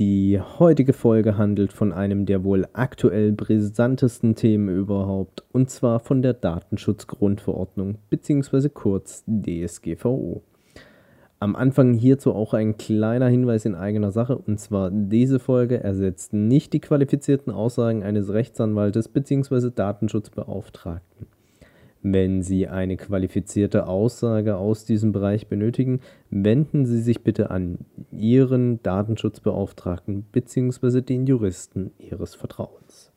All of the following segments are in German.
Die heutige Folge handelt von einem der wohl aktuell brisantesten Themen überhaupt, und zwar von der Datenschutzgrundverordnung bzw. kurz DSGVO. Am Anfang hierzu auch ein kleiner Hinweis in eigener Sache, und zwar diese Folge ersetzt nicht die qualifizierten Aussagen eines Rechtsanwaltes bzw. Datenschutzbeauftragten. Wenn Sie eine qualifizierte Aussage aus diesem Bereich benötigen, wenden Sie sich bitte an Ihren Datenschutzbeauftragten bzw. den Juristen Ihres Vertrauens.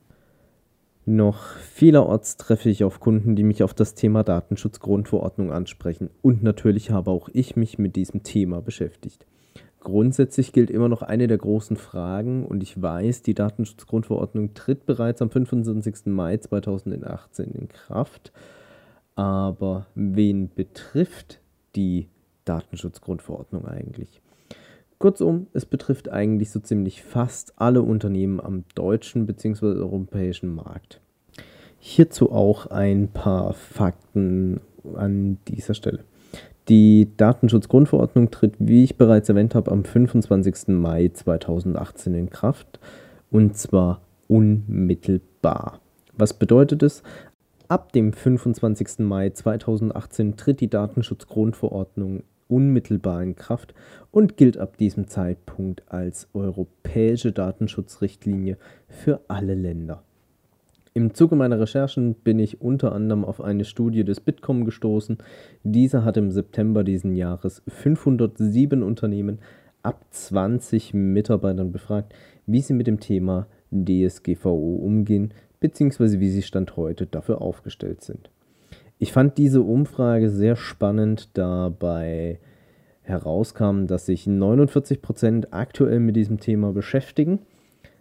Noch vielerorts treffe ich auf Kunden, die mich auf das Thema Datenschutzgrundverordnung ansprechen und natürlich habe auch ich mich mit diesem Thema beschäftigt. Grundsätzlich gilt immer noch eine der großen Fragen und ich weiß, die Datenschutzgrundverordnung tritt bereits am 25. Mai 2018 in Kraft aber wen betrifft die Datenschutzgrundverordnung eigentlich? Kurzum, es betrifft eigentlich so ziemlich fast alle Unternehmen am deutschen bzw. europäischen Markt. Hierzu auch ein paar Fakten an dieser Stelle. Die Datenschutzgrundverordnung tritt, wie ich bereits erwähnt habe, am 25. Mai 2018 in Kraft und zwar unmittelbar. Was bedeutet es? Ab dem 25. Mai 2018 tritt die Datenschutzgrundverordnung unmittelbar in Kraft und gilt ab diesem Zeitpunkt als europäische Datenschutzrichtlinie für alle Länder. Im Zuge meiner Recherchen bin ich unter anderem auf eine Studie des Bitkom gestoßen. Diese hat im September diesen Jahres 507 Unternehmen ab 20 Mitarbeitern befragt, wie sie mit dem Thema DSGVO umgehen beziehungsweise wie sie Stand heute dafür aufgestellt sind. Ich fand diese Umfrage sehr spannend, da bei herauskam, dass sich 49% aktuell mit diesem Thema beschäftigen,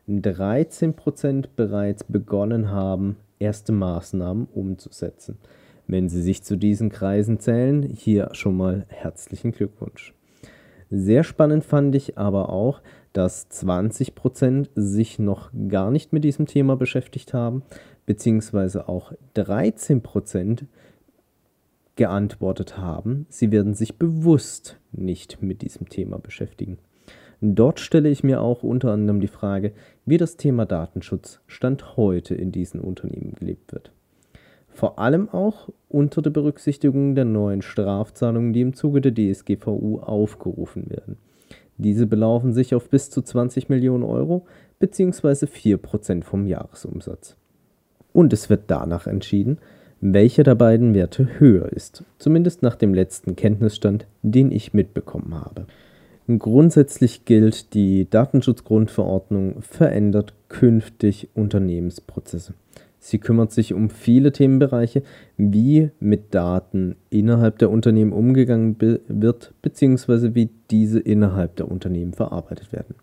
13% bereits begonnen haben, erste Maßnahmen umzusetzen. Wenn Sie sich zu diesen Kreisen zählen, hier schon mal herzlichen Glückwunsch. Sehr spannend fand ich aber auch, dass 20% sich noch gar nicht mit diesem Thema beschäftigt haben, beziehungsweise auch 13% geantwortet haben, sie werden sich bewusst nicht mit diesem Thema beschäftigen. Dort stelle ich mir auch unter anderem die Frage, wie das Thema Datenschutz Stand heute in diesen Unternehmen gelebt wird. Vor allem auch unter der Berücksichtigung der neuen Strafzahlungen, die im Zuge der DSGVO aufgerufen werden. Diese belaufen sich auf bis zu 20 Millionen Euro bzw. 4% vom Jahresumsatz. Und es wird danach entschieden, welcher der beiden Werte höher ist, zumindest nach dem letzten Kenntnisstand, den ich mitbekommen habe. Grundsätzlich gilt, die Datenschutzgrundverordnung verändert künftig Unternehmensprozesse. Sie kümmert sich um viele Themenbereiche, wie mit Daten innerhalb der Unternehmen umgegangen wird, beziehungsweise wie diese innerhalb der Unternehmen verarbeitet werden.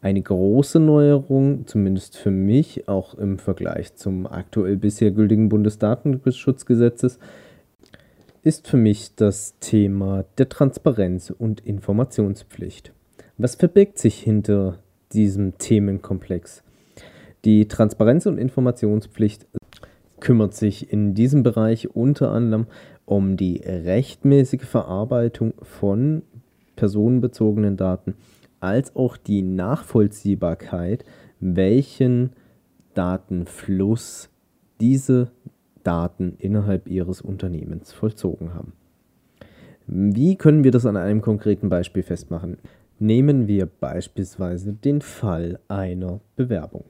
Eine große Neuerung, zumindest für mich, auch im Vergleich zum aktuell bisher gültigen Bundesdatenschutzgesetzes, ist für mich das Thema der Transparenz und Informationspflicht. Was verbirgt sich hinter diesem Themenkomplex? Die Transparenz- und Informationspflicht kümmert sich in diesem Bereich unter anderem um die rechtmäßige Verarbeitung von personenbezogenen Daten als auch die Nachvollziehbarkeit, welchen Datenfluss diese Daten innerhalb ihres Unternehmens vollzogen haben. Wie können wir das an einem konkreten Beispiel festmachen? Nehmen wir beispielsweise den Fall einer Bewerbung.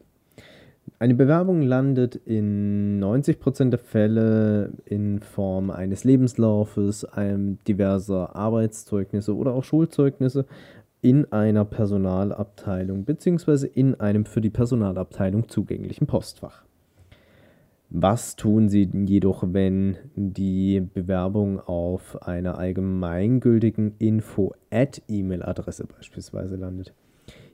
Eine Bewerbung landet in 90% der Fälle in Form eines Lebenslaufes, einem diverser Arbeitszeugnisse oder auch Schulzeugnisse in einer Personalabteilung bzw. in einem für die Personalabteilung zugänglichen Postfach. Was tun Sie jedoch, wenn die Bewerbung auf einer allgemeingültigen Info-Ad-E-Mail-Adresse beispielsweise landet?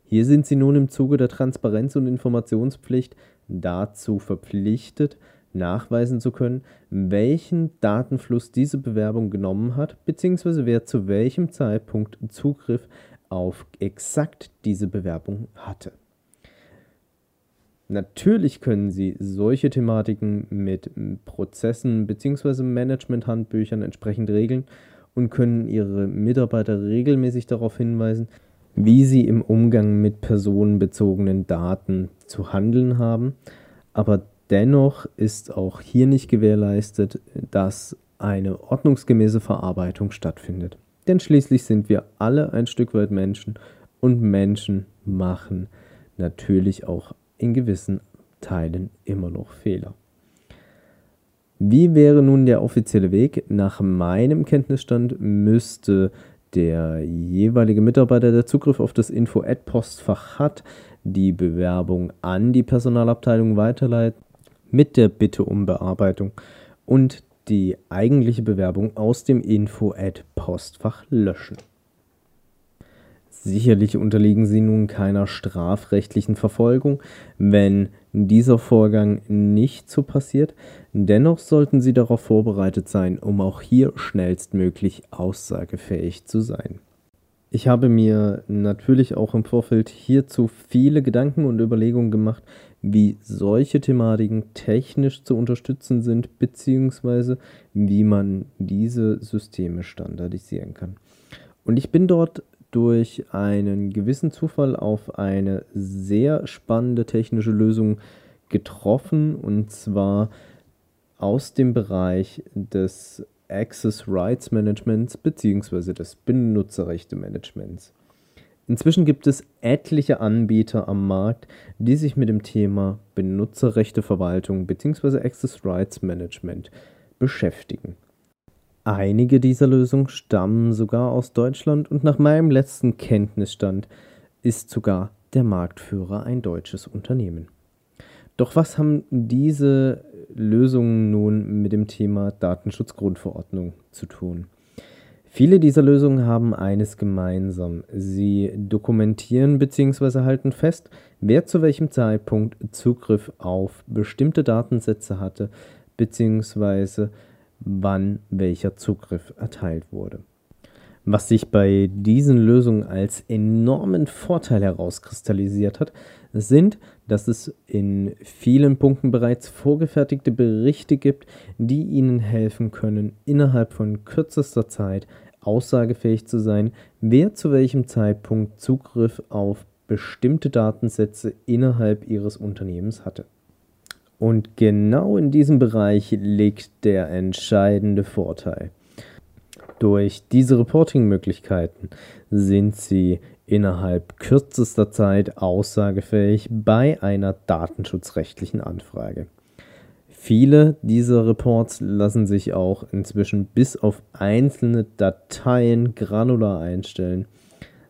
Hier sind Sie nun im Zuge der Transparenz- und Informationspflicht dazu verpflichtet, nachweisen zu können, welchen Datenfluss diese Bewerbung genommen hat, beziehungsweise wer zu welchem Zeitpunkt Zugriff auf exakt diese Bewerbung hatte. Natürlich können Sie solche Thematiken mit Prozessen bzw. Management-Handbüchern entsprechend regeln und können Ihre Mitarbeiter regelmäßig darauf hinweisen, wie sie im Umgang mit personenbezogenen Daten zu handeln haben. Aber dennoch ist auch hier nicht gewährleistet, dass eine ordnungsgemäße Verarbeitung stattfindet. Denn schließlich sind wir alle ein Stück weit Menschen und Menschen machen natürlich auch in gewissen Teilen immer noch Fehler. Wie wäre nun der offizielle Weg? Nach meinem Kenntnisstand müsste der jeweilige Mitarbeiter, der Zugriff auf das Info-Ad-Postfach hat, die Bewerbung an die Personalabteilung weiterleiten mit der Bitte um Bearbeitung und die eigentliche Bewerbung aus dem Info-Ad-Postfach löschen. Sicherlich unterliegen sie nun keiner strafrechtlichen Verfolgung, wenn dieser Vorgang nicht so passiert. Dennoch sollten sie darauf vorbereitet sein, um auch hier schnellstmöglich aussagefähig zu sein. Ich habe mir natürlich auch im Vorfeld hierzu viele Gedanken und Überlegungen gemacht, wie solche Thematiken technisch zu unterstützen sind, beziehungsweise wie man diese Systeme standardisieren kann. Und ich bin dort durch einen gewissen Zufall auf eine sehr spannende technische Lösung getroffen und zwar aus dem Bereich des Access Rights Managements bzw. des Benutzerrechte Managements. Inzwischen gibt es etliche Anbieter am Markt, die sich mit dem Thema Benutzerrechteverwaltung bzw. Access Rights Management beschäftigen. Einige dieser Lösungen stammen sogar aus Deutschland und nach meinem letzten Kenntnisstand ist sogar der Marktführer ein deutsches Unternehmen. Doch was haben diese Lösungen nun mit dem Thema Datenschutzgrundverordnung zu tun? Viele dieser Lösungen haben eines gemeinsam. Sie dokumentieren bzw. halten fest, wer zu welchem Zeitpunkt Zugriff auf bestimmte Datensätze hatte bzw wann welcher Zugriff erteilt wurde. Was sich bei diesen Lösungen als enormen Vorteil herauskristallisiert hat, sind, dass es in vielen Punkten bereits vorgefertigte Berichte gibt, die Ihnen helfen können, innerhalb von kürzester Zeit aussagefähig zu sein, wer zu welchem Zeitpunkt Zugriff auf bestimmte Datensätze innerhalb Ihres Unternehmens hatte. Und genau in diesem Bereich liegt der entscheidende Vorteil. Durch diese Reporting-Möglichkeiten sind Sie innerhalb kürzester Zeit aussagefähig bei einer datenschutzrechtlichen Anfrage. Viele dieser Reports lassen sich auch inzwischen bis auf einzelne Dateien granular einstellen,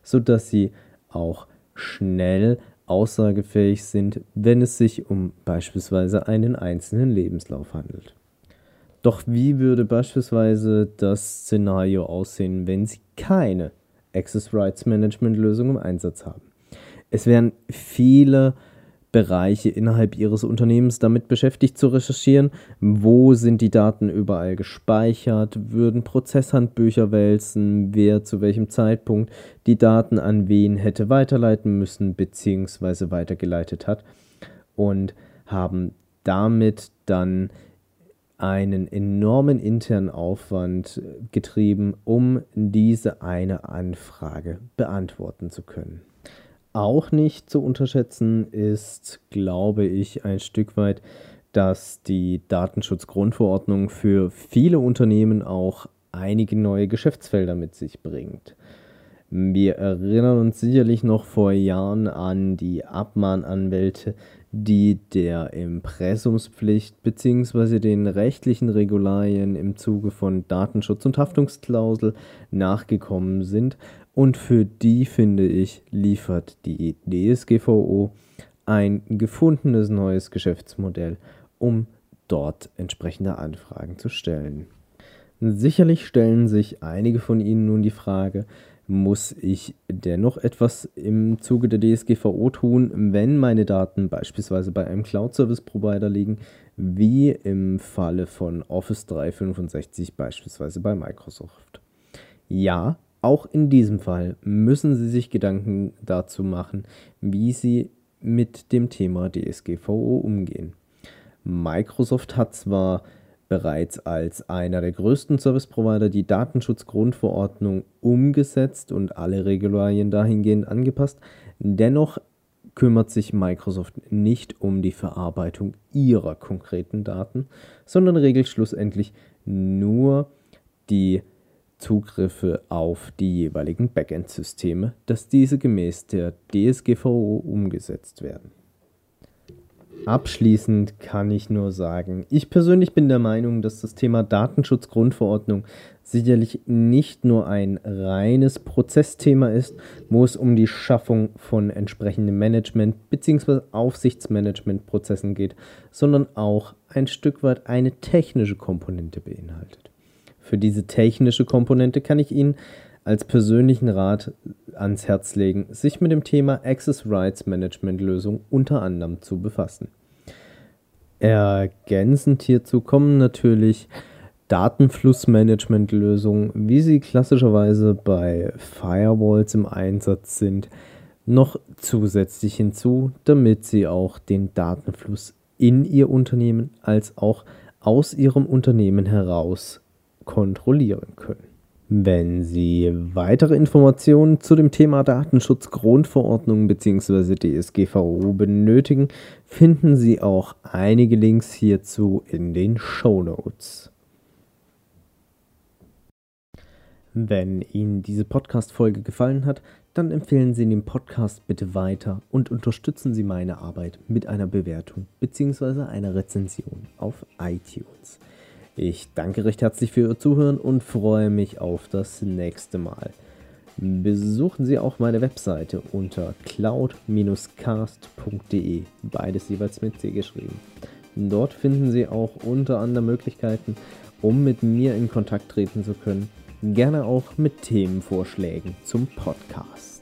sodass sie auch schnell aussagefähig sind, wenn es sich um beispielsweise einen einzelnen Lebenslauf handelt. Doch wie würde beispielsweise das Szenario aussehen, wenn Sie keine Access Rights Management Lösung im Einsatz haben? Es wären viele Bereiche innerhalb Ihres Unternehmens damit beschäftigt zu recherchieren, wo sind die Daten überall gespeichert, würden Prozesshandbücher wälzen, wer zu welchem Zeitpunkt die Daten an wen hätte weiterleiten müssen bzw. weitergeleitet hat? Und haben damit dann einen enormen internen Aufwand getrieben, um diese eine Anfrage beantworten zu können auch nicht zu unterschätzen ist, glaube ich, ein Stück weit, dass die Datenschutzgrundverordnung für viele Unternehmen auch einige neue Geschäftsfelder mit sich bringt. Wir erinnern uns sicherlich noch vor Jahren an die Abmahnanwälte, die der Impressumspflicht bzw. den rechtlichen Regularien im Zuge von Datenschutz und Haftungsklausel nachgekommen sind und für die, finde ich, liefert die DSGVO ein gefundenes neues Geschäftsmodell, um dort entsprechende Anfragen zu stellen. Sicherlich stellen sich einige von Ihnen nun die Frage, muss ich dennoch etwas im Zuge der DSGVO tun, wenn meine Daten beispielsweise bei einem Cloud-Service-Provider liegen, wie im Falle von Office 365 beispielsweise bei Microsoft. Ja, auch in diesem Fall müssen Sie sich Gedanken dazu machen, wie Sie mit dem Thema DSGVO umgehen. Microsoft hat zwar bereits als einer der größten Service Provider die Datenschutzgrundverordnung umgesetzt und alle Regularien dahingehend angepasst. Dennoch kümmert sich Microsoft nicht um die Verarbeitung ihrer konkreten Daten, sondern regelt schlussendlich nur die Zugriffe auf die jeweiligen Backend-Systeme, dass diese gemäß der DSGVO umgesetzt werden. Abschließend kann ich nur sagen, ich persönlich bin der Meinung, dass das Thema Datenschutzgrundverordnung sicherlich nicht nur ein reines Prozessthema ist, wo es um die Schaffung von entsprechenden Management- bzw. Aufsichtsmanagementprozessen geht, sondern auch ein Stück weit eine technische Komponente beinhaltet. Für diese technische Komponente kann ich Ihnen als persönlichen Rat ans Herz legen, sich mit dem Thema Access Rights Management Lösung unter anderem zu befassen. Ergänzend hierzu kommen natürlich Datenflussmanagement-Lösungen, wie sie klassischerweise bei Firewalls im Einsatz sind, noch zusätzlich hinzu, damit sie auch den Datenfluss in ihr Unternehmen als auch aus ihrem Unternehmen heraus kontrollieren können. Wenn Sie weitere Informationen zu dem Thema Datenschutzgrundverordnung bzw. DSGVO benötigen, finden Sie auch einige Links hierzu in den Show Notes. Wenn Ihnen diese Podcast-Folge gefallen hat, dann empfehlen Sie den Podcast bitte weiter und unterstützen Sie meine Arbeit mit einer Bewertung bzw. einer Rezension auf iTunes. Ich danke recht herzlich für Ihr Zuhören und freue mich auf das nächste Mal. Besuchen Sie auch meine Webseite unter cloud-cast.de, beides jeweils mit C geschrieben. Dort finden Sie auch unter anderem Möglichkeiten, um mit mir in Kontakt treten zu können, gerne auch mit Themenvorschlägen zum Podcast.